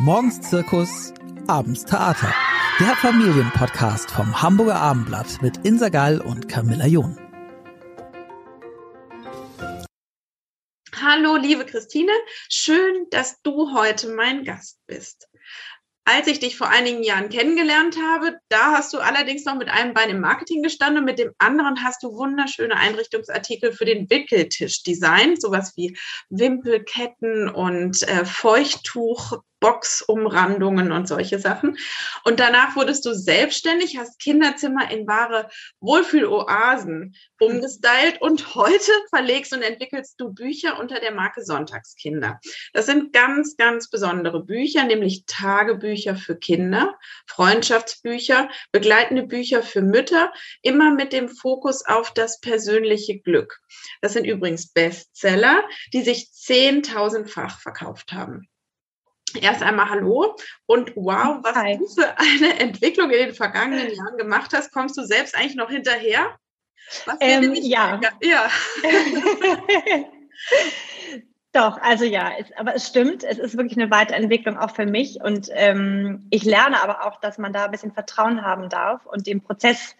Morgens Zirkus, abends Theater. Der Familienpodcast vom Hamburger Abendblatt mit Insa Gall und Camilla John. Hallo, liebe Christine. Schön, dass du heute mein Gast bist. Als ich dich vor einigen Jahren kennengelernt habe, da hast du allerdings noch mit einem Bein im Marketing gestanden und mit dem anderen hast du wunderschöne Einrichtungsartikel für den Wickeltisch designt, sowas wie Wimpelketten und äh, Feuchttuch, Boxumrandungen und solche Sachen. Und danach wurdest du selbstständig, hast Kinderzimmer in wahre Wohlfühloasen umgestylt und heute verlegst und entwickelst du Bücher unter der Marke Sonntagskinder. Das sind ganz, ganz besondere Bücher, nämlich Tagebücher für Kinder, Freundschaftsbücher, begleitende Bücher für Mütter, immer mit dem Fokus auf das persönliche Glück. Das sind übrigens Bestseller, die sich zehntausendfach verkauft haben. Erst einmal Hallo und wow, was Hi. du für eine Entwicklung in den vergangenen Jahren gemacht hast. Kommst du selbst eigentlich noch hinterher? Ähm, ja. Ja. Doch, also ja, es, aber es stimmt, es ist wirklich eine Weiterentwicklung auch für mich und ähm, ich lerne aber auch, dass man da ein bisschen Vertrauen haben darf und dem Prozess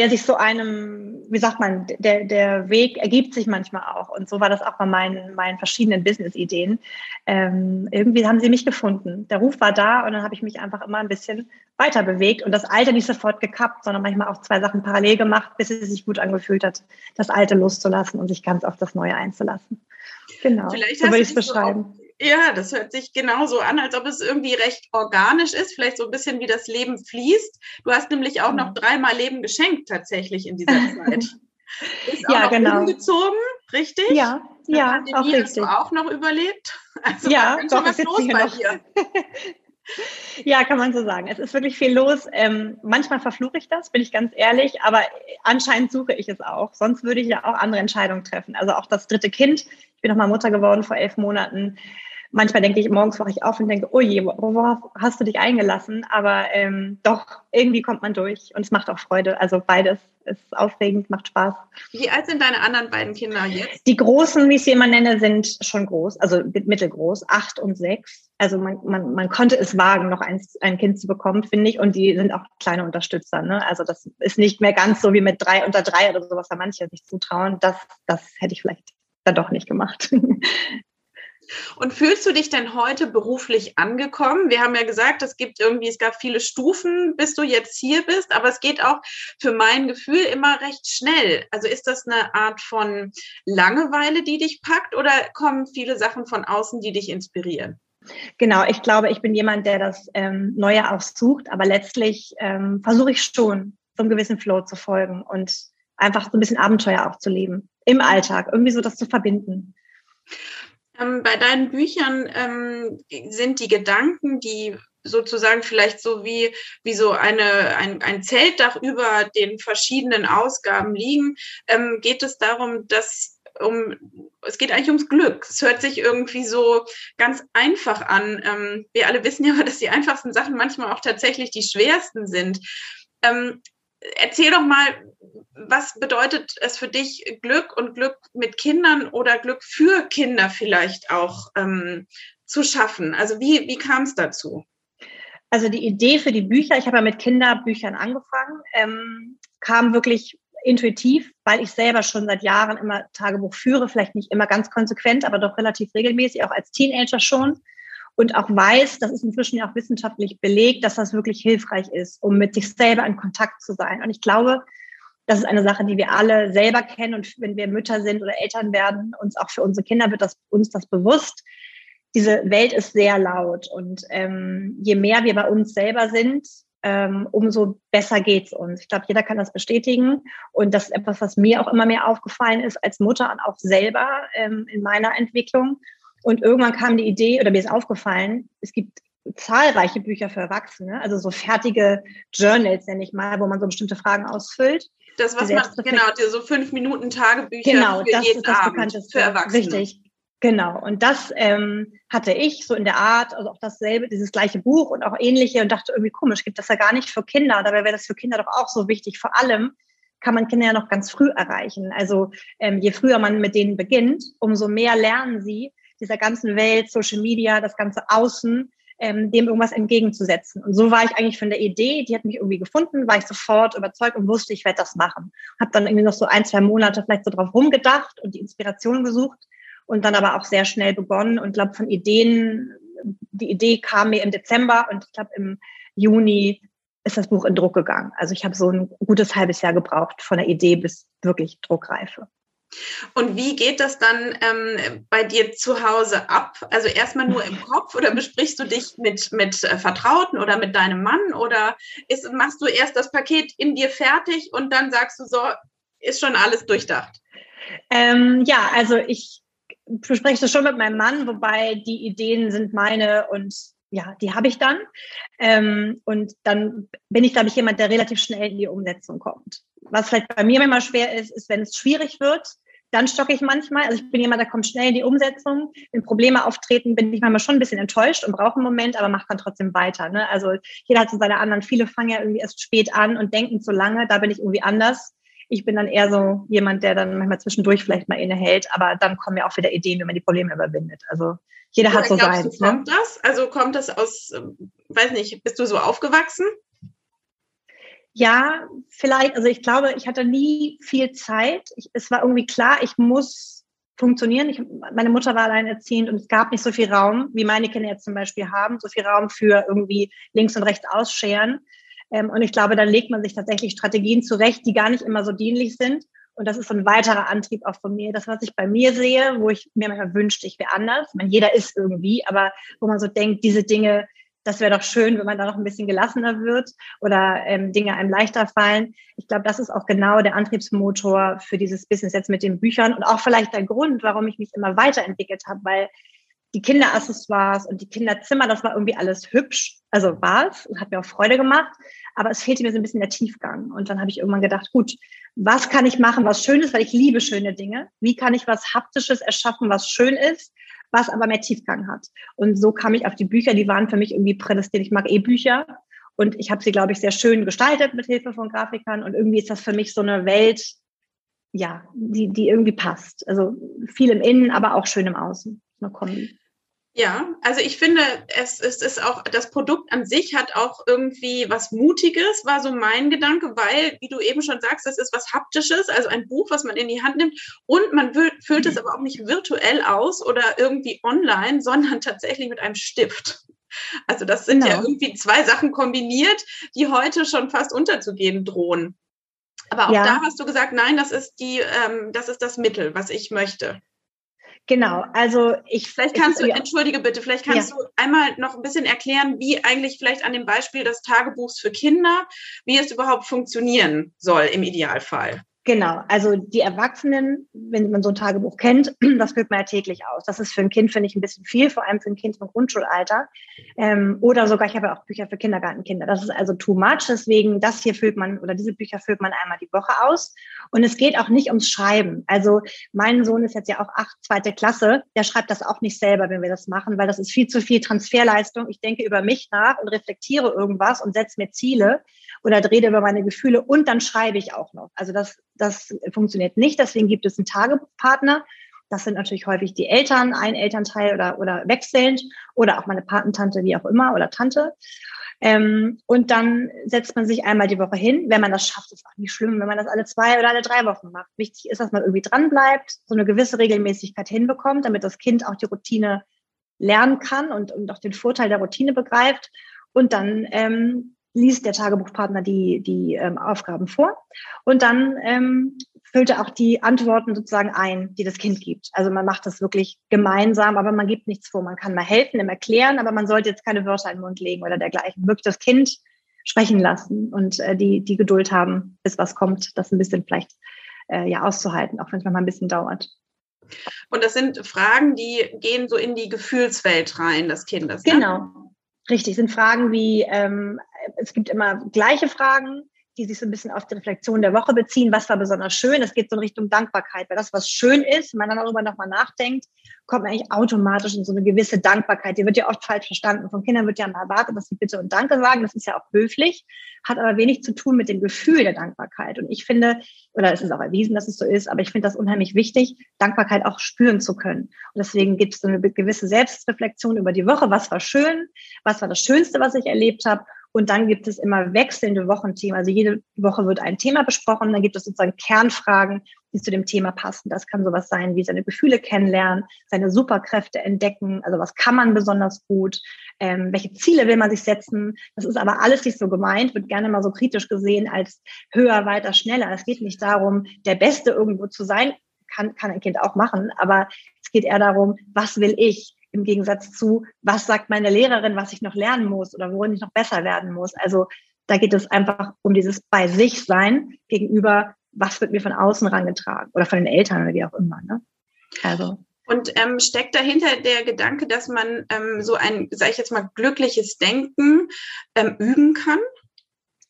der sich so einem, wie sagt man, der, der Weg ergibt sich manchmal auch. Und so war das auch bei meinen, meinen verschiedenen Business-Ideen. Ähm, irgendwie haben sie mich gefunden. Der Ruf war da und dann habe ich mich einfach immer ein bisschen weiter bewegt und das Alte nicht sofort gekappt, sondern manchmal auch zwei Sachen parallel gemacht, bis es sich gut angefühlt hat, das Alte loszulassen und sich ganz auf das Neue einzulassen. Genau, Vielleicht so würde ich es beschreiben. So ja, das hört sich genauso an, als ob es irgendwie recht organisch ist, vielleicht so ein bisschen wie das Leben fließt. Du hast nämlich auch noch dreimal Leben geschenkt tatsächlich in dieser Zeit. Bist ja, auch genau. umgezogen, richtig? Ja, Dann ja, Pandemie auch richtig. Hast du auch noch überlebt? Also ja, doch, was los bei noch. dir. ja, kann man so sagen. Es ist wirklich viel los. Ähm, manchmal verfluche ich das, bin ich ganz ehrlich, aber anscheinend suche ich es auch. Sonst würde ich ja auch andere Entscheidungen treffen. Also auch das dritte Kind. Ich bin noch mal Mutter geworden vor elf Monaten manchmal denke ich, morgens wache ich auf und denke, oh je, worauf hast du dich eingelassen? Aber ähm, doch, irgendwie kommt man durch und es macht auch Freude. Also beides ist aufregend, macht Spaß. Wie alt sind deine anderen beiden Kinder jetzt? Die großen, wie ich sie immer nenne, sind schon groß, also mittelgroß, acht und sechs. Also man, man, man konnte es wagen, noch ein, ein Kind zu bekommen, finde ich. Und die sind auch kleine Unterstützer. Ne? Also das ist nicht mehr ganz so wie mit drei unter drei oder sowas, da manche sich zutrauen. Das, das hätte ich vielleicht dann doch nicht gemacht. Und fühlst du dich denn heute beruflich angekommen? Wir haben ja gesagt, es gibt irgendwie, es gab viele Stufen, bis du jetzt hier bist, aber es geht auch für mein Gefühl immer recht schnell. Also ist das eine Art von Langeweile, die dich packt oder kommen viele Sachen von außen, die dich inspirieren? Genau, ich glaube, ich bin jemand, der das ähm, Neue auch sucht, aber letztlich ähm, versuche ich schon, so einem gewissen Flow zu folgen und einfach so ein bisschen Abenteuer auch zu leben im Alltag, irgendwie so das zu verbinden. Ähm, bei deinen Büchern ähm, sind die Gedanken, die sozusagen vielleicht so wie, wie so eine, ein, ein Zeltdach über den verschiedenen Ausgaben liegen, ähm, geht es darum, dass um, es geht eigentlich ums Glück. Es hört sich irgendwie so ganz einfach an. Ähm, wir alle wissen ja, dass die einfachsten Sachen manchmal auch tatsächlich die schwersten sind. Ähm, erzähl doch mal, was bedeutet es für dich, Glück und Glück mit Kindern oder Glück für Kinder vielleicht auch ähm, zu schaffen? Also wie, wie kam es dazu? Also die Idee für die Bücher, ich habe ja mit Kinderbüchern angefangen, ähm, kam wirklich intuitiv, weil ich selber schon seit Jahren immer Tagebuch führe, vielleicht nicht immer ganz konsequent, aber doch relativ regelmäßig, auch als Teenager schon. Und auch weiß, das ist inzwischen ja auch wissenschaftlich belegt, dass das wirklich hilfreich ist, um mit sich selber in Kontakt zu sein. Und ich glaube, das ist eine Sache, die wir alle selber kennen. Und wenn wir Mütter sind oder Eltern werden, uns auch für unsere Kinder wird das, uns das bewusst. Diese Welt ist sehr laut. Und ähm, je mehr wir bei uns selber sind, ähm, umso besser geht's uns. Ich glaube, jeder kann das bestätigen. Und das ist etwas, was mir auch immer mehr aufgefallen ist als Mutter und auch selber ähm, in meiner Entwicklung. Und irgendwann kam die Idee, oder mir ist aufgefallen, es gibt zahlreiche Bücher für Erwachsene, also so fertige Journals, nenne ich mal, wo man so bestimmte Fragen ausfüllt. Das, was man, genau, so fünf Minuten Tagebücher genau, für das jeden ist das Abend bekannteste. für Erwachsene. Richtig, genau. Und das ähm, hatte ich so in der Art, also auch dasselbe, dieses gleiche Buch und auch ähnliche und dachte irgendwie komisch, gibt das ja gar nicht für Kinder. Dabei wäre das für Kinder doch auch so wichtig. Vor allem kann man Kinder ja noch ganz früh erreichen. Also ähm, je früher man mit denen beginnt, umso mehr lernen sie dieser ganzen Welt, Social Media, das ganze Außen, ähm, dem irgendwas entgegenzusetzen. Und so war ich eigentlich von der Idee, die hat mich irgendwie gefunden, war ich sofort überzeugt und wusste, ich werde das machen. Habe dann irgendwie noch so ein, zwei Monate vielleicht so drauf rumgedacht und die Inspiration gesucht und dann aber auch sehr schnell begonnen und glaube von Ideen, die Idee kam mir im Dezember und ich glaube im Juni ist das Buch in Druck gegangen. Also ich habe so ein gutes halbes Jahr gebraucht von der Idee bis wirklich Druckreife. Und wie geht das dann ähm, bei dir zu Hause ab? Also erstmal nur im Kopf oder besprichst du dich mit, mit äh, Vertrauten oder mit deinem Mann oder ist, machst du erst das Paket in dir fertig und dann sagst du so, ist schon alles durchdacht? Ähm, ja, also ich bespreche das schon mit meinem Mann, wobei die Ideen sind meine und ja, die habe ich dann. Ähm, und dann bin ich, glaube ich, jemand, der relativ schnell in die Umsetzung kommt. Was vielleicht bei mir immer schwer ist, ist, wenn es schwierig wird, dann stocke ich manchmal. Also ich bin jemand, der kommt schnell in die Umsetzung. Wenn Probleme auftreten, bin ich manchmal schon ein bisschen enttäuscht und brauche einen Moment, aber mache dann trotzdem weiter. Ne? Also jeder hat so seine anderen. Viele fangen ja irgendwie erst spät an und denken zu lange. Da bin ich irgendwie anders. Ich bin dann eher so jemand, der dann manchmal zwischendurch vielleicht mal innehält, aber dann kommen ja auch wieder Ideen, wie man die Probleme überwindet. Also jeder hat so seins. Ne? Kommt das? Also kommt das aus, ähm, weiß nicht, bist du so aufgewachsen? Ja, vielleicht. Also ich glaube, ich hatte nie viel Zeit. Ich, es war irgendwie klar, ich muss funktionieren. Ich, meine Mutter war alleinerziehend und es gab nicht so viel Raum, wie meine Kinder jetzt zum Beispiel haben, so viel Raum für irgendwie links und rechts ausscheren. Ähm, und ich glaube, da legt man sich tatsächlich Strategien zurecht, die gar nicht immer so dienlich sind. Und das ist so ein weiterer Antrieb auch von mir. Das, was ich bei mir sehe, wo ich mir manchmal wünschte, ich wäre anders. Ich meine, jeder ist irgendwie, aber wo man so denkt, diese Dinge, das wäre doch schön, wenn man da noch ein bisschen gelassener wird oder ähm, Dinge einem leichter fallen. Ich glaube, das ist auch genau der Antriebsmotor für dieses Business jetzt mit den Büchern und auch vielleicht der Grund, warum ich mich immer weiterentwickelt habe, weil die Kinderaccessoires und die Kinderzimmer, das war irgendwie alles hübsch. Also war es, hat mir auch Freude gemacht, aber es fehlte mir so ein bisschen der Tiefgang. Und dann habe ich irgendwann gedacht, gut, was kann ich machen, was schön ist, weil ich liebe schöne Dinge. Wie kann ich was Haptisches erschaffen, was schön ist, was aber mehr Tiefgang hat? Und so kam ich auf die Bücher, die waren für mich irgendwie prädestiniert. Ich mag eh Bücher. Und ich habe sie, glaube ich, sehr schön gestaltet mit Hilfe von Grafikern. Und irgendwie ist das für mich so eine Welt, ja, die, die irgendwie passt. Also viel im Innen, aber auch schön im Außen. Eine Kombi. Ja, also ich finde, es, es ist auch, das Produkt an sich hat auch irgendwie was Mutiges, war so mein Gedanke, weil, wie du eben schon sagst, das ist was Haptisches, also ein Buch, was man in die Hand nimmt und man füllt es aber auch nicht virtuell aus oder irgendwie online, sondern tatsächlich mit einem Stift. Also das sind genau. ja irgendwie zwei Sachen kombiniert, die heute schon fast unterzugehen drohen. Aber auch ja. da hast du gesagt, nein, das ist die, ähm, das ist das Mittel, was ich möchte. Genau, also ich. Vielleicht kannst ich, du, entschuldige bitte, vielleicht kannst ja. du einmal noch ein bisschen erklären, wie eigentlich vielleicht an dem Beispiel des Tagebuchs für Kinder, wie es überhaupt funktionieren soll im Idealfall. Genau, also die Erwachsenen, wenn man so ein Tagebuch kennt, das füllt man ja täglich aus. Das ist für ein Kind, finde ich, ein bisschen viel, vor allem für ein Kind vom Grundschulalter. Ähm, oder sogar, ich habe ja auch Bücher für Kindergartenkinder. Das ist also too much. Deswegen, das hier füllt man, oder diese Bücher füllt man einmal die Woche aus. Und es geht auch nicht ums Schreiben. Also mein Sohn ist jetzt ja auch acht, zweite Klasse. Der schreibt das auch nicht selber, wenn wir das machen, weil das ist viel zu viel Transferleistung. Ich denke über mich nach und reflektiere irgendwas und setze mir Ziele oder rede über meine Gefühle und dann schreibe ich auch noch. Also das, das funktioniert nicht. Deswegen gibt es einen Tagebuchpartner. Das sind natürlich häufig die Eltern, ein Elternteil oder, oder wechselnd oder auch meine Patentante, wie auch immer, oder Tante. Ähm, und dann setzt man sich einmal die Woche hin. Wenn man das schafft, ist auch nicht schlimm, wenn man das alle zwei oder alle drei Wochen macht. Wichtig ist, dass man irgendwie dran bleibt, so eine gewisse Regelmäßigkeit hinbekommt, damit das Kind auch die Routine lernen kann und, und auch den Vorteil der Routine begreift. Und dann ähm, liest der Tagebuchpartner die, die ähm, Aufgaben vor und dann ähm, füllt er auch die Antworten sozusagen ein, die das Kind gibt. Also man macht das wirklich gemeinsam, aber man gibt nichts vor. Man kann mal helfen im Erklären, aber man sollte jetzt keine Wörter in den Mund legen oder dergleichen. Wirklich das Kind sprechen lassen und äh, die, die Geduld haben, bis was kommt, das ein bisschen vielleicht äh, ja auszuhalten, auch wenn es manchmal ein bisschen dauert. Und das sind Fragen, die gehen so in die Gefühlswelt rein des Kindes. Ne? Genau. Richtig, sind Fragen wie, ähm, es gibt immer gleiche Fragen, die sich so ein bisschen auf die Reflexion der Woche beziehen. Was war besonders schön? Das geht so in Richtung Dankbarkeit, weil das, was schön ist, wenn man dann darüber nochmal nachdenkt, kommt man eigentlich automatisch in so eine gewisse Dankbarkeit. Die wird ja oft falsch verstanden. Von Kindern wird ja mal erwartet, dass sie Bitte und Danke sagen. Das ist ja auch höflich, hat aber wenig zu tun mit dem Gefühl der Dankbarkeit. Und ich finde, oder es ist auch erwiesen, dass es so ist, aber ich finde das unheimlich wichtig, Dankbarkeit auch spüren zu können. Und deswegen gibt es so eine gewisse Selbstreflexion über die Woche. Was war schön? Was war das Schönste, was ich erlebt habe? Und dann gibt es immer wechselnde Wochenthemen. Also jede Woche wird ein Thema besprochen. Dann gibt es sozusagen Kernfragen, die zu dem Thema passen. Das kann sowas sein wie seine Gefühle kennenlernen, seine Superkräfte entdecken. Also was kann man besonders gut? Ähm, welche Ziele will man sich setzen? Das ist aber alles nicht so gemeint, wird gerne mal so kritisch gesehen als höher, weiter, schneller. Es geht nicht darum, der Beste irgendwo zu sein. Kann, kann ein Kind auch machen. Aber es geht eher darum, was will ich? Im Gegensatz zu, was sagt meine Lehrerin, was ich noch lernen muss oder worin ich noch besser werden muss. Also da geht es einfach um dieses bei sich sein gegenüber, was wird mir von außen rangetragen oder von den Eltern oder wie auch immer. Ne? Also. Und ähm, steckt dahinter der Gedanke, dass man ähm, so ein, sage ich jetzt mal, glückliches Denken ähm, üben kann?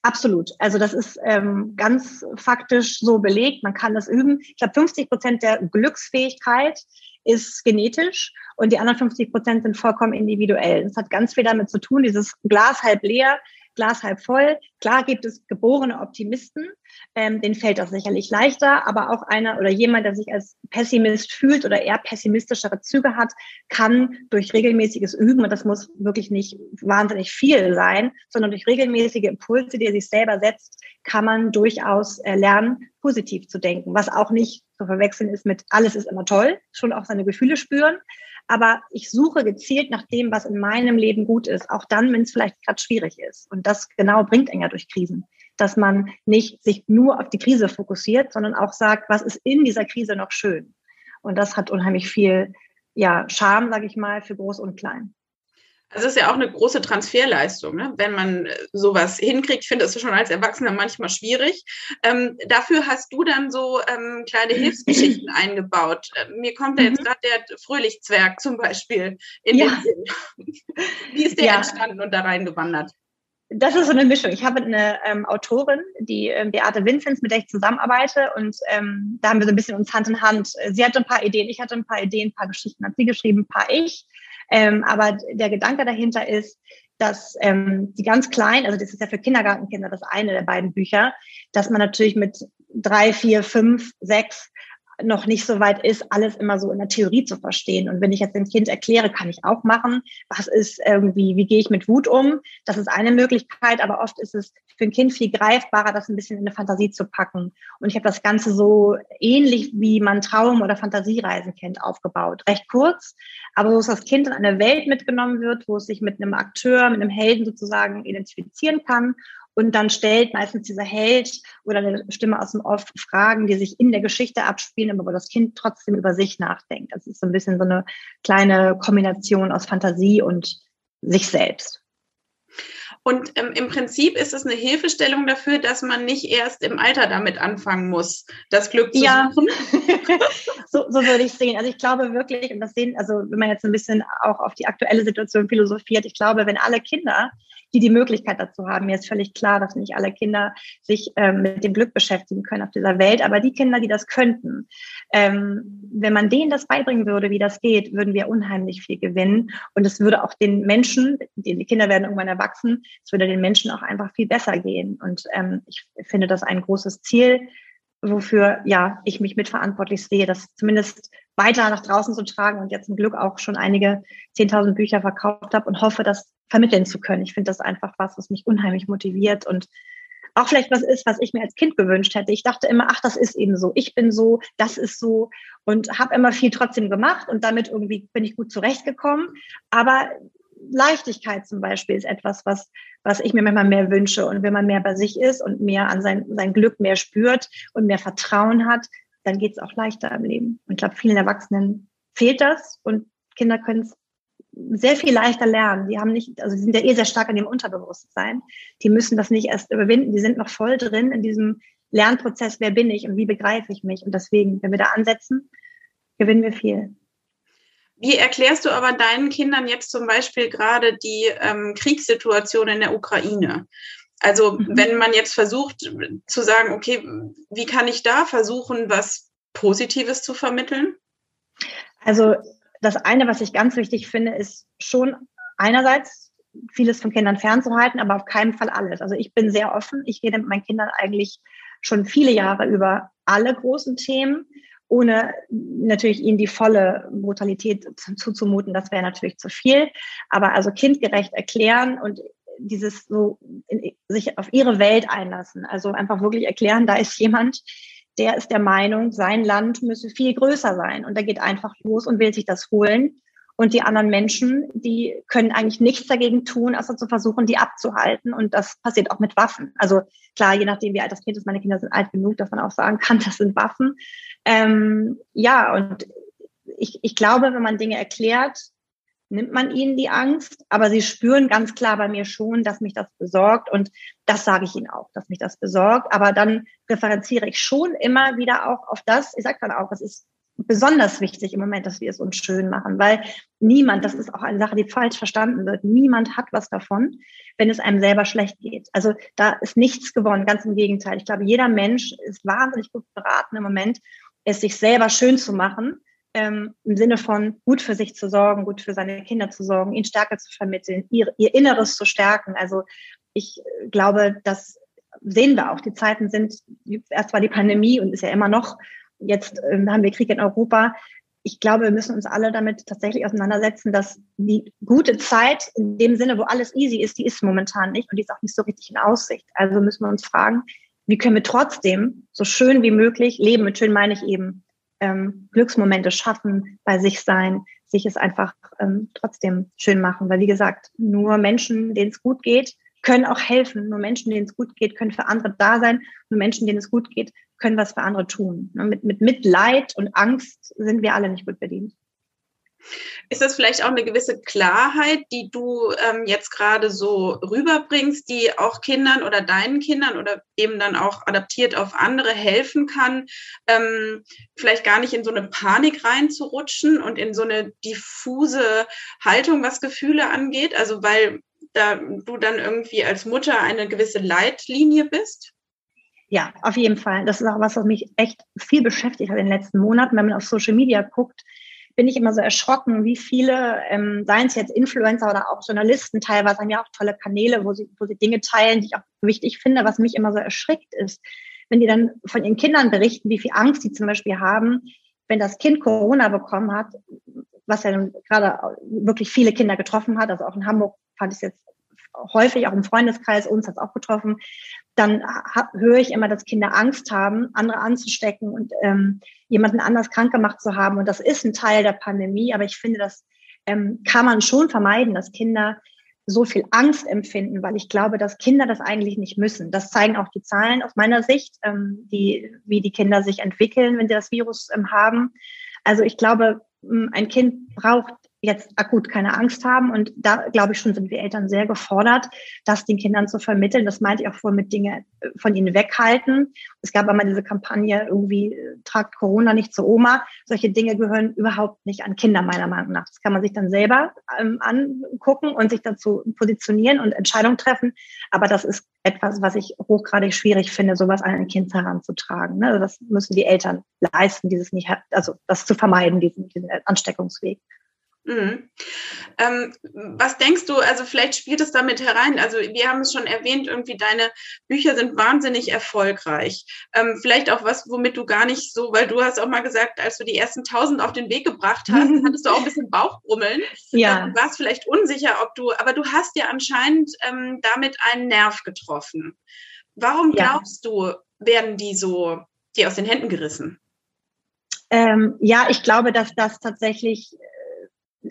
Absolut. Also das ist ähm, ganz faktisch so belegt. Man kann das üben. Ich glaube, 50 Prozent der Glücksfähigkeit ist genetisch und die anderen 50 Prozent sind vollkommen individuell. Das hat ganz viel damit zu tun, dieses Glas halb leer, Glas halb voll. Klar gibt es geborene Optimisten, ähm, denen fällt das sicherlich leichter, aber auch einer oder jemand, der sich als Pessimist fühlt oder eher pessimistischere Züge hat, kann durch regelmäßiges Üben, und das muss wirklich nicht wahnsinnig viel sein, sondern durch regelmäßige Impulse, die er sich selber setzt, kann man durchaus äh, lernen, positiv zu denken, was auch nicht zu verwechseln ist mit alles ist immer toll, schon auch seine Gefühle spüren. Aber ich suche gezielt nach dem, was in meinem Leben gut ist, auch dann, wenn es vielleicht gerade schwierig ist. Und das genau bringt einen ja durch Krisen, dass man nicht sich nur auf die Krise fokussiert, sondern auch sagt, was ist in dieser Krise noch schön. Und das hat unheimlich viel ja, Charme, sage ich mal, für Groß und Klein. Das ist ja auch eine große Transferleistung, ne? wenn man äh, sowas hinkriegt. Ich finde das schon als Erwachsener manchmal schwierig. Ähm, dafür hast du dann so ähm, kleine Hilfsgeschichten eingebaut. Äh, mir kommt da jetzt mhm. gerade der Fröhlichzwerg zum Beispiel in ja. den Sinn. Wie ist der ja. entstanden und da reingewandert? Das ist so eine Mischung. Ich habe eine ähm, Autorin, die ähm, Beate Vinzenz, mit der ich zusammenarbeite. Und ähm, da haben wir so ein bisschen uns Hand in Hand. Sie hatte ein paar Ideen, ich hatte ein paar Ideen, ein paar Geschichten hat sie geschrieben, ein paar ich. Ähm, aber der Gedanke dahinter ist, dass ähm, die ganz kleinen, also das ist ja für Kindergartenkinder das eine der beiden Bücher, dass man natürlich mit drei, vier, fünf, sechs noch nicht so weit ist, alles immer so in der Theorie zu verstehen. Und wenn ich jetzt dem Kind erkläre, kann ich auch machen, was ist irgendwie, wie gehe ich mit Wut um? Das ist eine Möglichkeit, aber oft ist es für ein Kind viel greifbarer, das ein bisschen in eine Fantasie zu packen. Und ich habe das Ganze so ähnlich wie man Traum- oder Fantasiereisen kennt, aufgebaut. Recht kurz, aber so dass das Kind in eine Welt mitgenommen wird, wo es sich mit einem Akteur, mit einem Helden sozusagen identifizieren kann und dann stellt meistens dieser Held oder eine Stimme aus dem Off Fragen, die sich in der Geschichte abspielen, aber wo das Kind trotzdem über sich nachdenkt. Das ist so ein bisschen so eine kleine Kombination aus Fantasie und sich selbst. Und ähm, im Prinzip ist es eine Hilfestellung dafür, dass man nicht erst im Alter damit anfangen muss, das Glück zu ja. suchen. so, so würde ich sehen. Also ich glaube wirklich, und das sehen, also wenn man jetzt ein bisschen auch auf die aktuelle Situation philosophiert, ich glaube, wenn alle Kinder die die Möglichkeit dazu haben. Mir ist völlig klar, dass nicht alle Kinder sich ähm, mit dem Glück beschäftigen können auf dieser Welt, aber die Kinder, die das könnten, ähm, wenn man denen das beibringen würde, wie das geht, würden wir unheimlich viel gewinnen. Und es würde auch den Menschen, die, Kinder werden irgendwann erwachsen, es würde den Menschen auch einfach viel besser gehen. Und ähm, ich finde das ein großes Ziel, wofür ja ich mich mitverantwortlich sehe, das zumindest weiter nach draußen zu tragen und jetzt zum Glück auch schon einige 10.000 Bücher verkauft habe und hoffe, das vermitteln zu können. Ich finde das einfach was, was mich unheimlich motiviert und auch vielleicht was ist, was ich mir als Kind gewünscht hätte. Ich dachte immer, ach, das ist eben so. Ich bin so, das ist so und habe immer viel trotzdem gemacht und damit irgendwie bin ich gut zurechtgekommen. Aber Leichtigkeit zum Beispiel ist etwas, was, was ich mir manchmal mehr wünsche. Und wenn man mehr bei sich ist und mehr an sein, sein Glück mehr spürt und mehr Vertrauen hat, dann geht es auch leichter im Leben. Und ich glaube, vielen Erwachsenen fehlt das und Kinder können es sehr viel leichter lernen. Die haben nicht, also sie sind ja eh sehr stark in dem Unterbewusstsein. Die müssen das nicht erst überwinden. Die sind noch voll drin in diesem Lernprozess. Wer bin ich und wie begreife ich mich? Und deswegen, wenn wir da ansetzen, gewinnen wir viel. Wie erklärst du aber deinen Kindern jetzt zum Beispiel gerade die ähm, Kriegssituation in der Ukraine? Also mhm. wenn man jetzt versucht zu sagen, okay, wie kann ich da versuchen, was Positives zu vermitteln? Also das eine, was ich ganz wichtig finde, ist schon einerseits vieles von Kindern fernzuhalten, aber auf keinen Fall alles. Also ich bin sehr offen. Ich rede mit meinen Kindern eigentlich schon viele Jahre über alle großen Themen, ohne natürlich ihnen die volle Brutalität zuzumuten. Das wäre natürlich zu viel. Aber also kindgerecht erklären und dieses so in, sich auf ihre Welt einlassen. Also einfach wirklich erklären, da ist jemand, der ist der Meinung, sein Land müsse viel größer sein. Und der geht einfach los und will sich das holen. Und die anderen Menschen, die können eigentlich nichts dagegen tun, außer zu versuchen, die abzuhalten. Und das passiert auch mit Waffen. Also klar, je nachdem, wie alt das Kind ist, meine Kinder sind alt genug, dass man auch sagen kann, das sind Waffen. Ähm, ja, und ich, ich glaube, wenn man Dinge erklärt, nimmt man ihnen die Angst, aber sie spüren ganz klar bei mir schon, dass mich das besorgt und das sage ich ihnen auch, dass mich das besorgt, aber dann referenziere ich schon immer wieder auch auf das, ich sage dann auch, es ist besonders wichtig im Moment, dass wir es uns schön machen, weil niemand, das ist auch eine Sache, die falsch verstanden wird, niemand hat was davon, wenn es einem selber schlecht geht. Also da ist nichts gewonnen, ganz im Gegenteil. Ich glaube, jeder Mensch ist wahnsinnig gut beraten im Moment, es sich selber schön zu machen ähm, im Sinne von gut für sich zu sorgen, gut für seine Kinder zu sorgen, ihnen Stärke zu vermitteln, ihr, ihr Inneres zu stärken. Also ich glaube, das sehen wir auch. Die Zeiten sind, erst war die Pandemie und ist ja immer noch, jetzt ähm, haben wir Krieg in Europa. Ich glaube, wir müssen uns alle damit tatsächlich auseinandersetzen, dass die gute Zeit in dem Sinne, wo alles easy ist, die ist momentan nicht und die ist auch nicht so richtig in Aussicht. Also müssen wir uns fragen, wie können wir trotzdem so schön wie möglich leben? Mit schön meine ich eben ähm, Glücksmomente schaffen, bei sich sein, sich es einfach ähm, trotzdem schön machen. Weil wie gesagt, nur Menschen, denen es gut geht, können auch helfen. Nur Menschen, denen es gut geht, können für andere da sein. Nur Menschen, denen es gut geht, können was für andere tun. Mit, mit Mitleid und Angst sind wir alle nicht gut bedient. Ist das vielleicht auch eine gewisse Klarheit, die du ähm, jetzt gerade so rüberbringst, die auch Kindern oder deinen Kindern oder eben dann auch adaptiert auf andere helfen kann, ähm, vielleicht gar nicht in so eine Panik reinzurutschen und in so eine diffuse Haltung, was Gefühle angeht? Also weil da du dann irgendwie als Mutter eine gewisse Leitlinie bist? Ja, auf jeden Fall. Das ist auch was, was mich echt viel beschäftigt hat in den letzten Monaten, wenn man auf Social Media guckt bin ich immer so erschrocken, wie viele, ähm, seien es jetzt Influencer oder auch Journalisten, teilweise haben ja auch tolle Kanäle, wo sie, wo sie Dinge teilen, die ich auch wichtig finde, was mich immer so erschrickt ist, wenn die dann von ihren Kindern berichten, wie viel Angst sie zum Beispiel haben, wenn das Kind Corona bekommen hat, was ja gerade wirklich viele Kinder getroffen hat, also auch in Hamburg fand ich es jetzt häufig, auch im Freundeskreis, uns hat es auch getroffen, dann höre ich immer, dass Kinder Angst haben, andere anzustecken und ähm, jemanden anders krank gemacht zu haben. Und das ist ein Teil der Pandemie, aber ich finde, das ähm, kann man schon vermeiden, dass Kinder so viel Angst empfinden, weil ich glaube, dass Kinder das eigentlich nicht müssen. Das zeigen auch die Zahlen aus meiner Sicht, ähm, die, wie die Kinder sich entwickeln, wenn sie das Virus ähm, haben. Also ich glaube, ein Kind braucht jetzt akut keine Angst haben. Und da, glaube ich, schon sind wir Eltern sehr gefordert, das den Kindern zu vermitteln. Das meinte ich auch vorher mit Dinge äh, von ihnen weghalten. Es gab einmal diese Kampagne, irgendwie äh, tragt Corona nicht zur Oma. Solche Dinge gehören überhaupt nicht an Kinder, meiner Meinung nach. Das kann man sich dann selber ähm, angucken und sich dazu positionieren und Entscheidungen treffen. Aber das ist etwas, was ich hochgradig schwierig finde, sowas an ein Kind heranzutragen. Ne? Also das müssen die Eltern leisten, dieses nicht, also das zu vermeiden, diesen, diesen Ansteckungsweg. Mhm. Ähm, was denkst du, also vielleicht spielt es damit herein, also wir haben es schon erwähnt, irgendwie deine Bücher sind wahnsinnig erfolgreich. Ähm, vielleicht auch was, womit du gar nicht so, weil du hast auch mal gesagt, als du die ersten tausend auf den Weg gebracht hast, hattest du auch ein bisschen Bauchbrummeln. Ja. Du warst vielleicht unsicher, ob du, aber du hast ja anscheinend ähm, damit einen Nerv getroffen. Warum glaubst ja. du, werden die so dir aus den Händen gerissen? Ähm, ja, ich glaube, dass das tatsächlich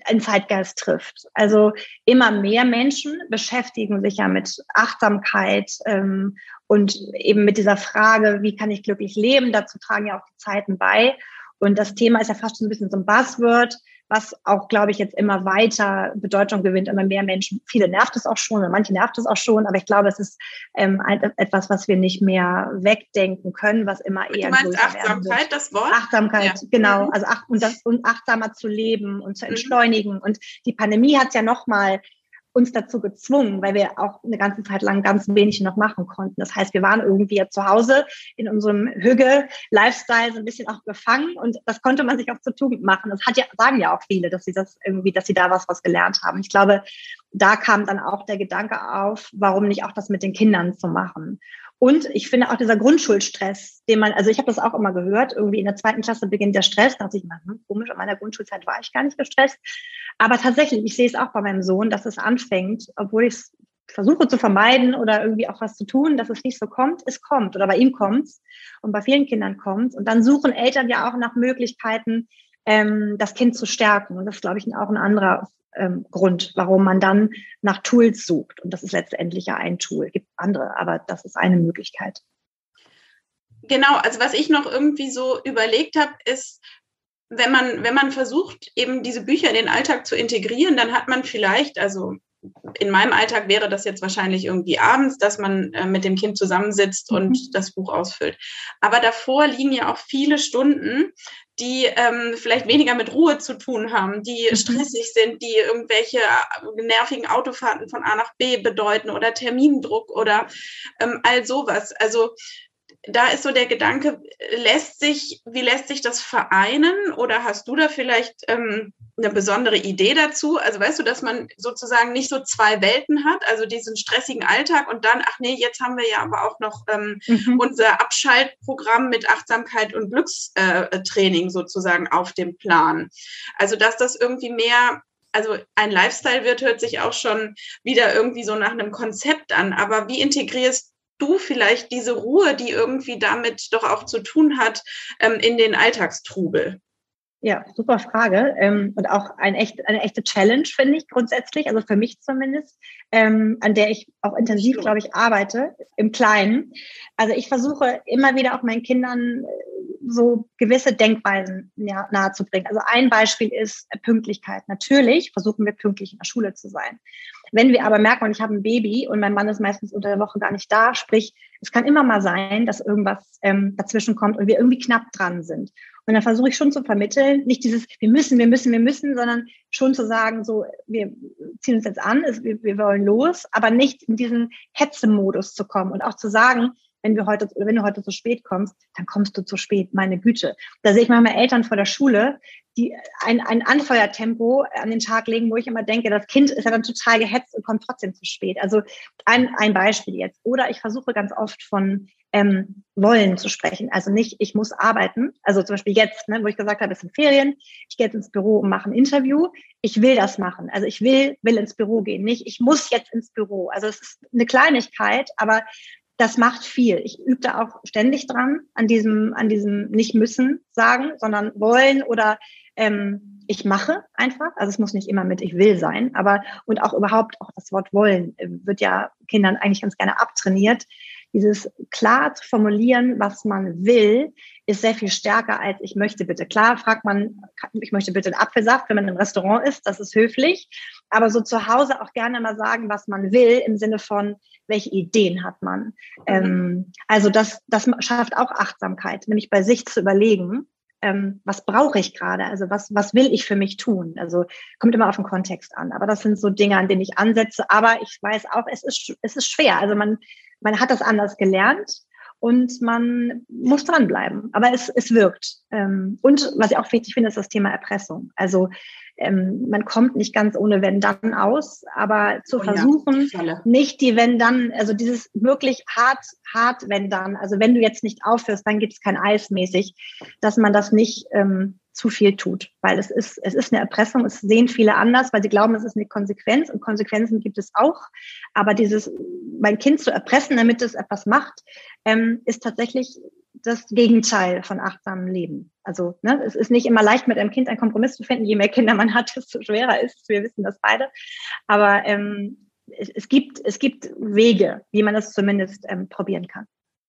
ein Zeitgeist trifft. Also immer mehr Menschen beschäftigen sich ja mit Achtsamkeit ähm, und eben mit dieser Frage, wie kann ich glücklich leben? Dazu tragen ja auch die Zeiten bei. Und das Thema ist ja fast schon ein bisschen so ein Buzzword was auch, glaube ich, jetzt immer weiter Bedeutung gewinnt, immer mehr Menschen. Viele nervt es auch schon, manche nervt es auch schon, aber ich glaube, es ist ähm, etwas, was wir nicht mehr wegdenken können, was immer eher. Du meinst Achtsamkeit, das Wort? Achtsamkeit, ja. genau. Mhm. Also ach, und, das, und achtsamer zu leben und zu mhm. entschleunigen. Mhm. Und die Pandemie hat ja nochmal uns dazu gezwungen, weil wir auch eine ganze Zeit lang ganz wenig noch machen konnten. Das heißt, wir waren irgendwie zu Hause in unserem Hüge-Lifestyle so ein bisschen auch gefangen und das konnte man sich auch zur Tugend machen. Das hat ja, sagen ja auch viele, dass sie das irgendwie, dass sie da was, was gelernt haben. Ich glaube, da kam dann auch der Gedanke auf, warum nicht auch das mit den Kindern zu machen. Und ich finde auch dieser Grundschulstress, den man, also ich habe das auch immer gehört, irgendwie in der zweiten Klasse beginnt der Stress. Da dachte ich immer, hm, komisch, in meiner Grundschulzeit war ich gar nicht gestresst. Aber tatsächlich, ich sehe es auch bei meinem Sohn, dass es anfängt, obwohl ich es versuche zu vermeiden oder irgendwie auch was zu tun, dass es nicht so kommt, es kommt oder bei ihm kommt und bei vielen Kindern kommt. Und dann suchen Eltern ja auch nach Möglichkeiten, ähm, das Kind zu stärken. Und das ist, glaube ich, auch ein anderer ähm, Grund, warum man dann nach Tools sucht. Und das ist letztendlich ja ein Tool. Es gibt andere, aber das ist eine Möglichkeit. Genau, also was ich noch irgendwie so überlegt habe, ist, wenn man, wenn man versucht, eben diese Bücher in den Alltag zu integrieren, dann hat man vielleicht, also in meinem Alltag wäre das jetzt wahrscheinlich irgendwie abends, dass man äh, mit dem Kind zusammensitzt und mhm. das Buch ausfüllt. Aber davor liegen ja auch viele Stunden, die ähm, vielleicht weniger mit Ruhe zu tun haben, die mhm. stressig sind, die irgendwelche äh, nervigen Autofahrten von A nach B bedeuten oder Termindruck oder ähm, all sowas. Also da ist so der Gedanke, lässt sich, wie lässt sich das vereinen? Oder hast du da vielleicht ähm, eine besondere Idee dazu? Also weißt du, dass man sozusagen nicht so zwei Welten hat, also diesen stressigen Alltag und dann, ach nee, jetzt haben wir ja aber auch noch ähm, mhm. unser Abschaltprogramm mit Achtsamkeit und Glückstraining sozusagen auf dem Plan. Also dass das irgendwie mehr also ein Lifestyle wird, hört sich auch schon wieder irgendwie so nach einem Konzept an. Aber wie integrierst du vielleicht diese Ruhe, die irgendwie damit doch auch zu tun hat, ähm, in den Alltagstrubel? Ja, super Frage. Ähm, und auch ein echt, eine echte Challenge, finde ich grundsätzlich, also für mich zumindest, ähm, an der ich auch intensiv, glaube ich, arbeite, im Kleinen. Also ich versuche immer wieder auch meinen Kindern äh, so gewisse Denkweisen nahezubringen. Also ein Beispiel ist Pünktlichkeit. Natürlich versuchen wir pünktlich in der Schule zu sein. Wenn wir aber merken, und ich habe ein Baby und mein Mann ist meistens unter der Woche gar nicht da, sprich, es kann immer mal sein, dass irgendwas ähm, dazwischen kommt und wir irgendwie knapp dran sind. Und dann versuche ich schon zu vermitteln, nicht dieses, wir müssen, wir müssen, wir müssen, sondern schon zu sagen, so, wir ziehen uns jetzt an, wir, wir wollen los, aber nicht in diesen Hetze-Modus zu kommen und auch zu sagen, wenn wir heute, wenn du heute zu spät kommst, dann kommst du zu spät, meine Güte. Da sehe ich manchmal Eltern vor der Schule, die ein, ein Anfeuertempo an den Tag legen, wo ich immer denke, das Kind ist ja dann total gehetzt und kommt trotzdem zu spät. Also ein, ein Beispiel jetzt. Oder ich versuche ganz oft von ähm, wollen zu sprechen. Also nicht, ich muss arbeiten. Also zum Beispiel jetzt, ne, wo ich gesagt habe, es sind Ferien, ich gehe jetzt ins Büro und mache ein Interview. Ich will das machen. Also ich will, will ins Büro gehen. Nicht, ich muss jetzt ins Büro. Also es ist eine Kleinigkeit, aber das macht viel. Ich übe da auch ständig dran, an diesem, an diesem nicht müssen sagen, sondern wollen oder ähm, ich mache einfach. Also es muss nicht immer mit ich will sein, aber und auch überhaupt auch das Wort wollen äh, wird ja Kindern eigentlich ganz gerne abtrainiert. Dieses klar zu formulieren, was man will, ist sehr viel stärker als ich möchte bitte. Klar fragt man, ich möchte bitte einen Apfelsaft, wenn man im Restaurant ist, das ist höflich. Aber so zu Hause auch gerne mal sagen, was man will, im Sinne von, welche Ideen hat man. Mhm. Ähm, also das, das schafft auch Achtsamkeit, nämlich bei sich zu überlegen, ähm, was brauche ich gerade? Also was, was will ich für mich tun? Also kommt immer auf den Kontext an. Aber das sind so Dinge, an denen ich ansetze. Aber ich weiß auch, es ist, es ist schwer. Also man, man hat das anders gelernt und man muss dranbleiben. Aber es, es wirkt. Ähm, und was ich auch wichtig finde, ist das Thema Erpressung. Also ähm, man kommt nicht ganz ohne Wenn dann aus, aber zu oh, versuchen, ja, nicht die Wenn dann, also dieses wirklich hart, hart Wenn dann, also wenn du jetzt nicht aufhörst, dann gibt es kein Eis mäßig, dass man das nicht ähm, zu viel tut, weil es ist, es ist eine Erpressung, es sehen viele anders, weil sie glauben, es ist eine Konsequenz und Konsequenzen gibt es auch. Aber dieses, mein Kind zu erpressen, damit es etwas macht, ähm, ist tatsächlich das Gegenteil von achtsamem Leben. Also ne, es ist nicht immer leicht, mit einem Kind einen Kompromiss zu finden. Je mehr Kinder man hat, desto schwerer ist es. Wir wissen das beide. Aber ähm, es, es, gibt, es gibt Wege, wie man das zumindest ähm, probieren kann.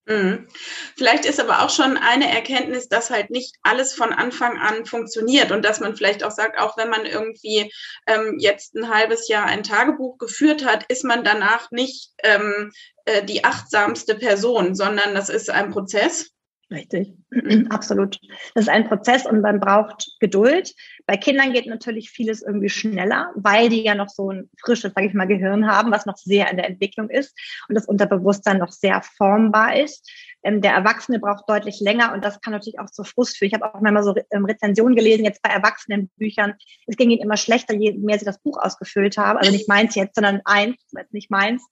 Mhm. Vielleicht ist aber auch schon eine Erkenntnis, dass halt nicht alles von Anfang an funktioniert und dass man vielleicht auch sagt, auch wenn man irgendwie ähm, jetzt ein halbes Jahr ein Tagebuch geführt hat, ist man danach nicht ähm, äh, die achtsamste Person, sondern das ist ein Prozess. Richtig, absolut. Das ist ein Prozess und man braucht Geduld. Bei Kindern geht natürlich vieles irgendwie schneller, weil die ja noch so ein frisches, sage ich mal, Gehirn haben, was noch sehr in der Entwicklung ist und das Unterbewusstsein noch sehr formbar ist. Ähm, der Erwachsene braucht deutlich länger und das kann natürlich auch zu Frust führen. Ich habe auch manchmal so ähm, Rezensionen gelesen, jetzt bei Erwachsenenbüchern. Es ging ihnen immer schlechter, je mehr sie das Buch ausgefüllt haben. Also nicht meins jetzt, sondern eins, nicht meins.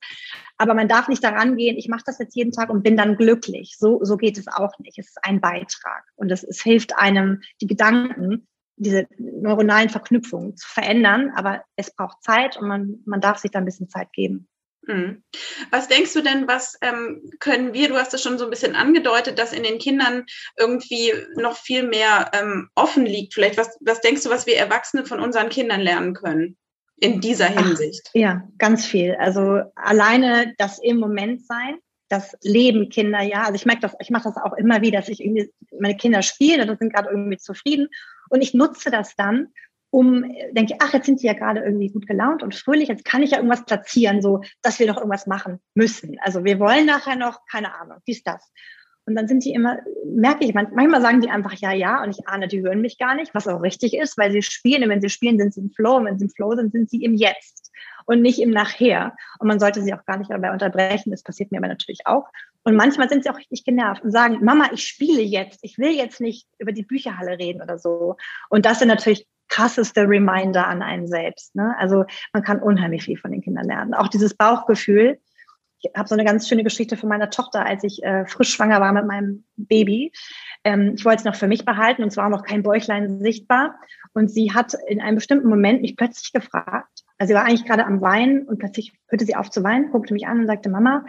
Aber man darf nicht daran gehen, ich mache das jetzt jeden Tag und bin dann glücklich. So, so geht es auch nicht. Es ist ein Beitrag und es, es hilft einem, die Gedanken diese neuronalen Verknüpfungen zu verändern, aber es braucht Zeit und man, man darf sich da ein bisschen Zeit geben. Hm. Was denkst du denn, was ähm, können wir, du hast es schon so ein bisschen angedeutet, dass in den Kindern irgendwie noch viel mehr ähm, offen liegt. Vielleicht, was, was denkst du, was wir Erwachsene von unseren Kindern lernen können in dieser Hinsicht? Ach, ja, ganz viel. Also alleine das im Moment sein, das Leben Kinder, ja. Also ich merke das, ich mache das auch immer wieder, dass ich irgendwie meine Kinder spielen und sind gerade irgendwie zufrieden und ich nutze das dann, um, denke ach, jetzt sind sie ja gerade irgendwie gut gelaunt und fröhlich, jetzt kann ich ja irgendwas platzieren, so, dass wir doch irgendwas machen müssen. Also wir wollen nachher noch, keine Ahnung, dies, das. Und dann sind die immer, merke ich, manchmal sagen die einfach ja, ja, und ich ahne, die hören mich gar nicht, was auch richtig ist, weil sie spielen, und wenn sie spielen, sind sie im Flow, und wenn sie im Flow sind, sind sie im Jetzt und nicht im Nachher. Und man sollte sie auch gar nicht dabei unterbrechen, das passiert mir aber natürlich auch. Und manchmal sind sie auch richtig genervt und sagen, Mama, ich spiele jetzt, ich will jetzt nicht über die Bücherhalle reden oder so. Und das sind natürlich krasseste Reminder an einen selbst. Ne? Also man kann unheimlich viel von den Kindern lernen. Auch dieses Bauchgefühl. Ich habe so eine ganz schöne Geschichte von meiner Tochter, als ich äh, frisch schwanger war mit meinem Baby. Ähm, ich wollte es noch für mich behalten und es war noch kein Bäuchlein sichtbar. Und sie hat in einem bestimmten Moment mich plötzlich gefragt, also sie war eigentlich gerade am Weinen und plötzlich hörte sie auf zu weinen, guckte mich an und sagte, Mama,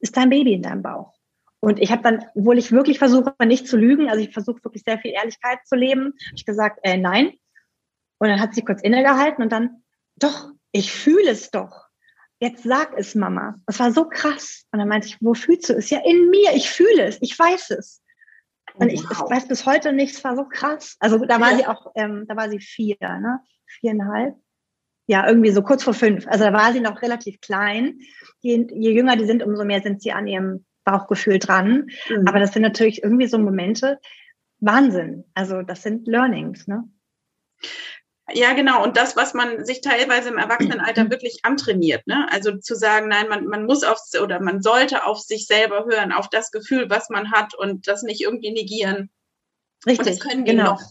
ist dein Baby in deinem Bauch? Und ich habe dann, obwohl ich wirklich versuche, nicht zu lügen, also ich versuche wirklich sehr viel Ehrlichkeit zu leben, habe ich gesagt, äh, nein. Und dann hat sie kurz innegehalten und dann, doch, ich fühle es doch. Jetzt sag es, Mama. Das war so krass. Und dann meinte ich, wo fühlst du es? Ja, in mir. Ich fühle es. Ich weiß es. Und wow. ich, ich, weiß bis heute nicht, es war so krass. Also da war ja. sie auch, ähm, da war sie vier, ne? Viereinhalb. Ja, irgendwie so kurz vor fünf. Also da war sie noch relativ klein. Je, je jünger die sind, umso mehr sind sie an ihrem Bauchgefühl dran. Mhm. Aber das sind natürlich irgendwie so Momente, Wahnsinn. Also das sind Learnings, ne? Ja, genau. Und das, was man sich teilweise im Erwachsenenalter wirklich antrainiert. Ne? Also zu sagen, nein, man, man muss auf oder man sollte auf sich selber hören, auf das Gefühl, was man hat und das nicht irgendwie negieren. Richtig. Und das können die genau. noch.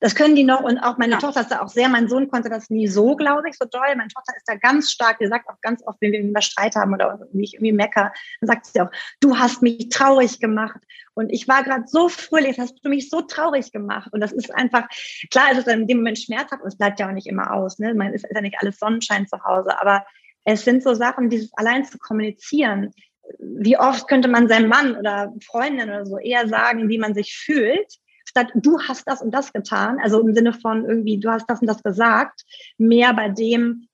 Das können die noch und auch meine ja. Tochter ist da auch sehr, mein Sohn konnte das nie so, glaube ich, so doll. Meine Tochter ist da ganz stark, die sagt auch ganz oft, wenn wir über Streit haben oder wie ich irgendwie mecker, dann sagt sie auch, du hast mich traurig gemacht und ich war gerade so fröhlich, hast du mich so traurig gemacht und das ist einfach, klar ist es in dem Moment schmerzhaft und es bleibt ja auch nicht immer aus, ne? Man ist, ist ja nicht alles Sonnenschein zu Hause, aber es sind so Sachen, dieses allein zu kommunizieren, wie oft könnte man seinem Mann oder Freundin oder so eher sagen, wie man sich fühlt, statt du hast das und das getan, also im Sinne von irgendwie, du hast das und das gesagt, mehr bei dem,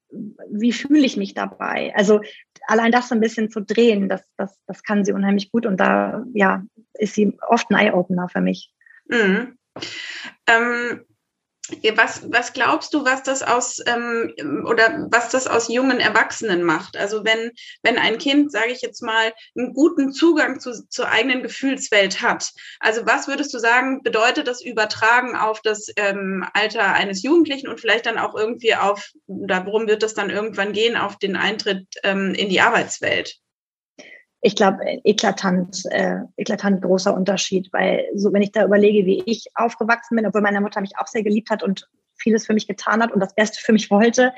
wie fühle ich mich dabei? Also allein das so ein bisschen zu drehen, das, das, das kann sie unheimlich gut und da ja, ist sie oft ein Eye-Opener für mich. Mhm. Ähm, was, was glaubst du, was das aus ähm, oder was das aus jungen Erwachsenen macht? Also wenn, wenn ein Kind, sage ich jetzt mal, einen guten Zugang zu, zur eigenen Gefühlswelt hat. Also was würdest du sagen, bedeutet das Übertragen auf das ähm, Alter eines Jugendlichen und vielleicht dann auch irgendwie auf, worum wird das dann irgendwann gehen, auf den Eintritt ähm, in die Arbeitswelt? Ich glaube, eklatant, äh, eklatant großer Unterschied, weil so, wenn ich da überlege, wie ich aufgewachsen bin, obwohl meine Mutter mich auch sehr geliebt hat und vieles für mich getan hat und das Beste für mich wollte,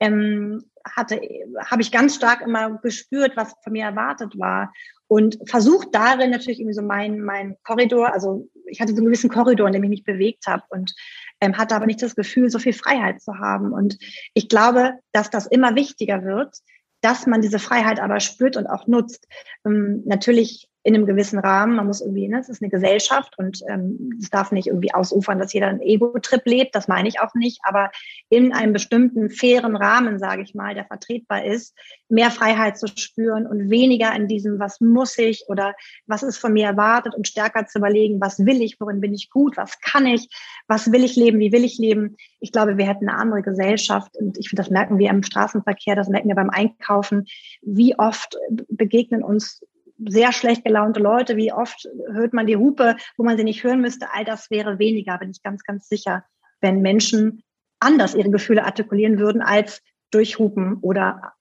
ähm, hatte, habe ich ganz stark immer gespürt, was von mir erwartet war und versucht darin natürlich irgendwie so mein, mein Korridor, also ich hatte so einen gewissen Korridor, in dem ich mich bewegt habe und ähm, hatte aber nicht das Gefühl, so viel Freiheit zu haben. Und ich glaube, dass das immer wichtiger wird, dass man diese Freiheit aber spürt und auch nutzt. Ähm, natürlich in einem gewissen Rahmen. Man muss irgendwie, ne, es ist eine Gesellschaft und ähm, es darf nicht irgendwie ausufern, dass jeder einen Ego-Trip lebt. Das meine ich auch nicht. Aber in einem bestimmten fairen Rahmen, sage ich mal, der vertretbar ist, mehr Freiheit zu spüren und weniger in diesem, was muss ich oder was ist von mir erwartet und stärker zu überlegen, was will ich, worin bin ich gut, was kann ich, was will ich leben, wie will ich leben. Ich glaube, wir hätten eine andere Gesellschaft und ich finde, das merken wir im Straßenverkehr, das merken wir beim Einkaufen. Wie oft begegnen uns sehr schlecht gelaunte Leute, wie oft hört man die Hupe, wo man sie nicht hören müsste, all das wäre weniger, bin ich ganz, ganz sicher. wenn Menschen anders ihre Gefühle artikulieren würden als durchhupen oder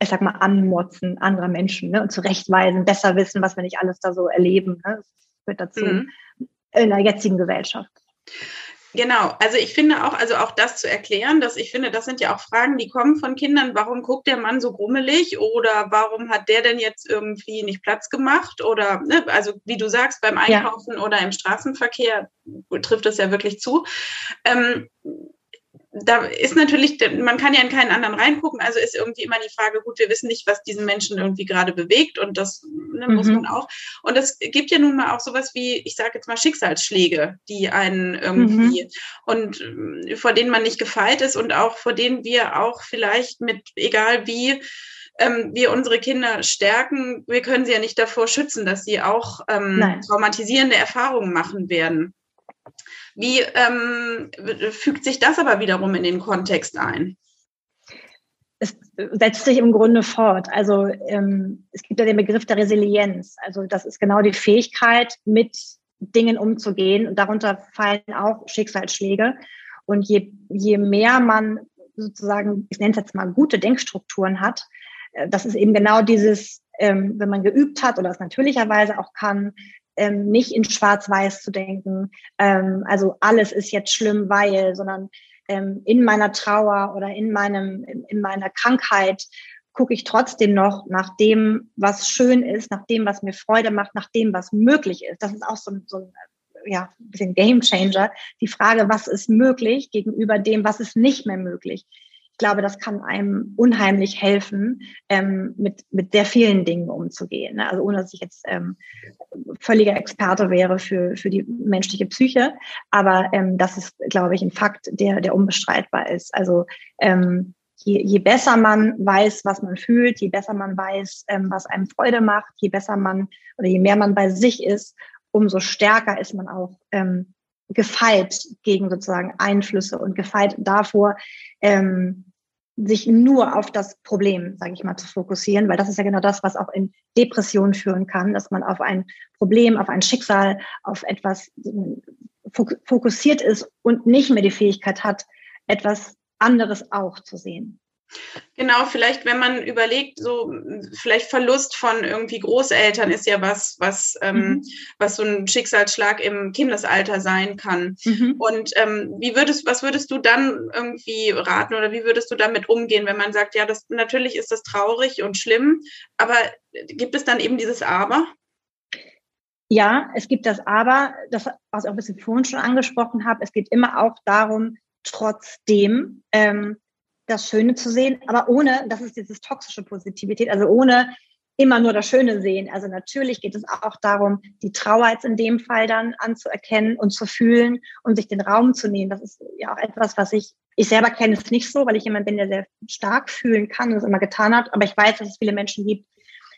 ich sag mal, anmotzen anderer Menschen ne, und zurechtweisen, besser wissen, was wir nicht alles da so erleben. Ne? Das gehört dazu mhm. in der jetzigen Gesellschaft. Genau, also ich finde auch, also auch das zu erklären, dass ich finde, das sind ja auch Fragen, die kommen von Kindern. Warum guckt der Mann so grummelig oder warum hat der denn jetzt irgendwie nicht Platz gemacht oder, ne, also wie du sagst, beim Einkaufen ja. oder im Straßenverkehr trifft das ja wirklich zu. Ähm, da ist natürlich, man kann ja in keinen anderen reingucken, also ist irgendwie immer die Frage, gut, wir wissen nicht, was diesen Menschen irgendwie gerade bewegt und das ne, mhm. muss man auch. Und es gibt ja nun mal auch sowas wie, ich sage jetzt mal Schicksalsschläge, die einen irgendwie mhm. und äh, vor denen man nicht gefeit ist und auch vor denen wir auch vielleicht mit, egal wie, ähm, wir unsere Kinder stärken, wir können sie ja nicht davor schützen, dass sie auch ähm, traumatisierende Erfahrungen machen werden. Wie ähm, fügt sich das aber wiederum in den Kontext ein? Es setzt sich im Grunde fort. Also ähm, es gibt ja den Begriff der Resilienz. Also das ist genau die Fähigkeit, mit Dingen umzugehen. Und darunter fallen auch Schicksalsschläge. Und je, je mehr man sozusagen, ich nenne es jetzt mal, gute Denkstrukturen hat, äh, das ist eben genau dieses, ähm, wenn man geübt hat oder es natürlicherweise auch kann, ähm, nicht in Schwarz-Weiß zu denken, ähm, also alles ist jetzt schlimm, weil, sondern ähm, in meiner Trauer oder in meinem, in, in meiner Krankheit gucke ich trotzdem noch nach dem, was schön ist, nach dem, was mir Freude macht, nach dem, was möglich ist. Das ist auch so, so ein ja, ein bisschen Game Changer. Die Frage, was ist möglich gegenüber dem, was ist nicht mehr möglich ich glaube, das kann einem unheimlich helfen, ähm, mit, mit sehr vielen Dingen umzugehen. Ne? Also ohne dass ich jetzt ähm, völliger Experte wäre für, für die menschliche Psyche. Aber ähm, das ist, glaube ich, ein Fakt, der, der unbestreitbar ist. Also ähm, je, je besser man weiß, was man fühlt, je besser man weiß, ähm, was einem Freude macht, je besser man oder je mehr man bei sich ist, umso stärker ist man auch ähm, gefeit gegen sozusagen Einflüsse und gefeit davor, ähm, sich nur auf das Problem, sage ich mal, zu fokussieren, weil das ist ja genau das, was auch in Depressionen führen kann, dass man auf ein Problem, auf ein Schicksal, auf etwas fokussiert ist und nicht mehr die Fähigkeit hat, etwas anderes auch zu sehen. Genau, vielleicht, wenn man überlegt, so vielleicht Verlust von irgendwie Großeltern ist ja was, was, ähm, mhm. was so ein Schicksalsschlag im Kindesalter sein kann. Mhm. Und ähm, wie würdest, was würdest du dann irgendwie raten oder wie würdest du damit umgehen, wenn man sagt, ja, das natürlich ist das traurig und schlimm, aber gibt es dann eben dieses Aber? Ja, es gibt das Aber, das, was ich auch ein bisschen vorhin schon angesprochen habe, es geht immer auch darum, trotzdem ähm, das Schöne zu sehen, aber ohne, das ist dieses toxische Positivität, also ohne immer nur das Schöne sehen. Also natürlich geht es auch darum, die Trauer jetzt in dem Fall dann anzuerkennen und zu fühlen und sich den Raum zu nehmen. Das ist ja auch etwas, was ich, ich selber kenne es nicht so, weil ich jemand bin, der sehr stark fühlen kann und es immer getan hat. Aber ich weiß, dass es viele Menschen gibt,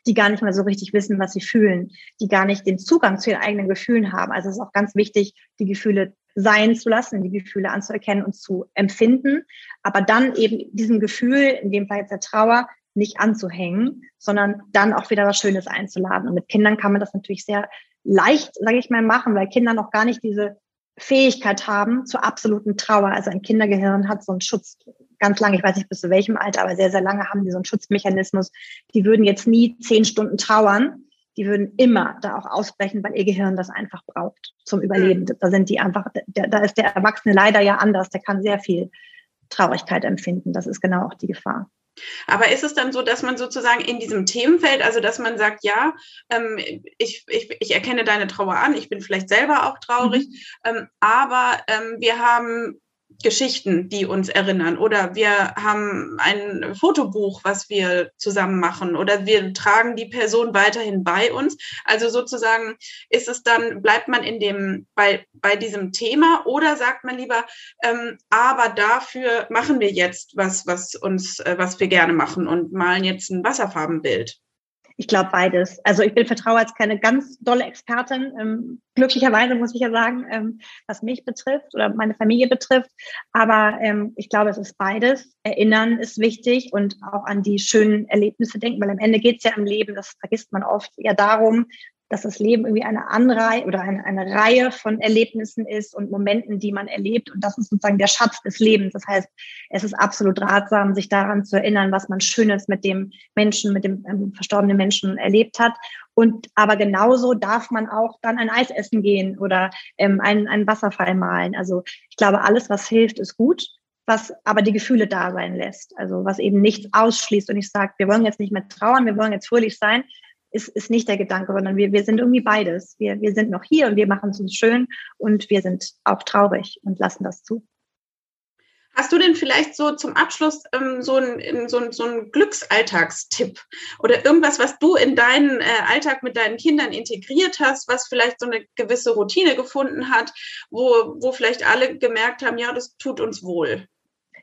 die gar nicht mehr so richtig wissen, was sie fühlen, die gar nicht den Zugang zu ihren eigenen Gefühlen haben. Also es ist auch ganz wichtig, die Gefühle sein zu lassen, die Gefühle anzuerkennen und zu empfinden, aber dann eben diesem Gefühl, in dem Fall jetzt der Trauer, nicht anzuhängen, sondern dann auch wieder was Schönes einzuladen. Und mit Kindern kann man das natürlich sehr leicht, sage ich mal, machen, weil Kinder noch gar nicht diese Fähigkeit haben zur absoluten Trauer. Also ein Kindergehirn hat so einen Schutz ganz lange, ich weiß nicht bis zu welchem Alter, aber sehr, sehr lange haben die so einen Schutzmechanismus. Die würden jetzt nie zehn Stunden trauern, die würden immer da auch ausbrechen, weil ihr Gehirn das einfach braucht zum Überleben. Mhm. Da sind die einfach, da ist der Erwachsene leider ja anders, der kann sehr viel Traurigkeit empfinden. Das ist genau auch die Gefahr. Aber ist es dann so, dass man sozusagen in diesem Themenfeld, also dass man sagt, ja, ähm, ich, ich, ich erkenne deine Trauer an, ich bin vielleicht selber auch traurig, mhm. ähm, aber ähm, wir haben Geschichten, die uns erinnern. Oder wir haben ein Fotobuch, was wir zusammen machen. Oder wir tragen die Person weiterhin bei uns. Also sozusagen ist es dann, bleibt man in dem, bei, bei diesem Thema oder sagt man lieber, ähm, aber dafür machen wir jetzt was, was uns, äh, was wir gerne machen und malen jetzt ein Wasserfarbenbild. Ich glaube beides. Also ich bin Vertraue als keine ganz dolle Expertin. Ähm, glücklicherweise muss ich ja sagen, ähm, was mich betrifft oder meine Familie betrifft. Aber ähm, ich glaube, es ist beides. Erinnern ist wichtig und auch an die schönen Erlebnisse denken, weil am Ende geht es ja im Leben, das vergisst man oft, ja darum, dass das Leben irgendwie eine Anreihe oder eine, eine Reihe von Erlebnissen ist und Momenten, die man erlebt. Und das ist sozusagen der Schatz des Lebens. Das heißt, es ist absolut ratsam, sich daran zu erinnern, was man Schönes mit dem Menschen, mit dem ähm, verstorbenen Menschen erlebt hat. Und aber genauso darf man auch dann ein Eis essen gehen oder ähm, einen, einen Wasserfall malen. Also ich glaube, alles, was hilft, ist gut was aber die Gefühle da sein lässt. Also was eben nichts ausschließt und ich sage, wir wollen jetzt nicht mehr trauern, wir wollen jetzt fröhlich sein, ist, ist nicht der Gedanke, sondern wir, wir sind irgendwie beides. Wir, wir sind noch hier und wir machen es uns schön und wir sind auch traurig und lassen das zu. Hast du denn vielleicht so zum Abschluss ähm, so einen so so ein Glücksalltagstipp oder irgendwas, was du in deinen äh, Alltag mit deinen Kindern integriert hast, was vielleicht so eine gewisse Routine gefunden hat, wo, wo vielleicht alle gemerkt haben, ja, das tut uns wohl?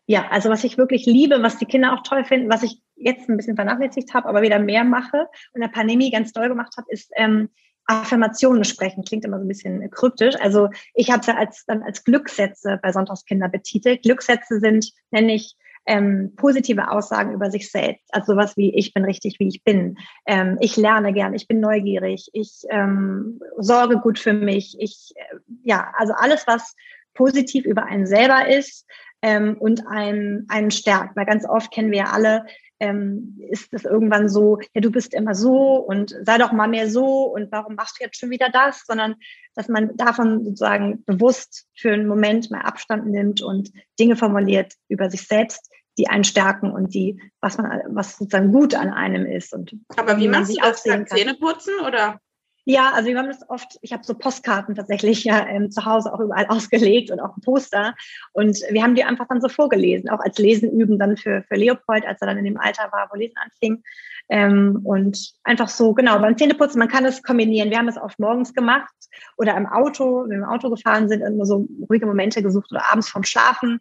Ja, also was ich wirklich liebe, was die Kinder auch toll finden, was ich jetzt ein bisschen vernachlässigt habe, aber wieder mehr mache und der Pandemie ganz doll gemacht habe, ist ähm, Affirmationen sprechen. Klingt immer so ein bisschen kryptisch. Also ich habe es ja als, dann als Glückssätze bei Sonntagskinder betitelt. Glückssätze sind, nenne ich, ähm, positive Aussagen über sich selbst. Also sowas wie, ich bin richtig, wie ich bin. Ähm, ich lerne gern, ich bin neugierig, ich ähm, sorge gut für mich. Ich, äh, ja, also alles, was positiv über einen selber ist, ähm, und einen, einen stärkt. Weil ganz oft kennen wir ja alle, ähm, ist es irgendwann so, ja, du bist immer so und sei doch mal mehr so und warum machst du jetzt schon wieder das, sondern dass man davon sozusagen bewusst für einen Moment mal Abstand nimmt und Dinge formuliert über sich selbst, die einen stärken und die, was man, was sozusagen gut an einem ist. Und Aber wie machst du das beim Zähneputzen oder? Ja, also wir haben das oft, ich habe so Postkarten tatsächlich ja ähm, zu Hause auch überall ausgelegt und auch ein Poster. Und wir haben die einfach dann so vorgelesen, auch als Lesen üben dann für, für Leopold, als er dann in dem Alter war, wo Lesen anfing. Ähm, und einfach so, genau, beim Zähneputzen, man kann es kombinieren. Wir haben es oft morgens gemacht oder im Auto, wenn wir im Auto gefahren sind, immer so ruhige Momente gesucht oder abends vorm Schlafen.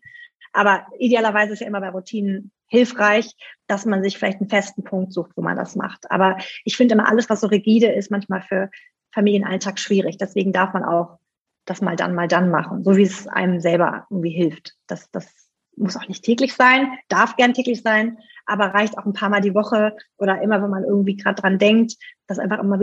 Aber idealerweise ist ja immer bei Routinen hilfreich, dass man sich vielleicht einen festen Punkt sucht, wo man das macht. Aber ich finde immer alles, was so rigide ist, manchmal für Familienalltag schwierig. Deswegen darf man auch das mal dann, mal dann machen, so wie es einem selber irgendwie hilft. Das, das muss auch nicht täglich sein, darf gern täglich sein, aber reicht auch ein paar Mal die Woche oder immer, wenn man irgendwie gerade dran denkt, das einfach immer wieder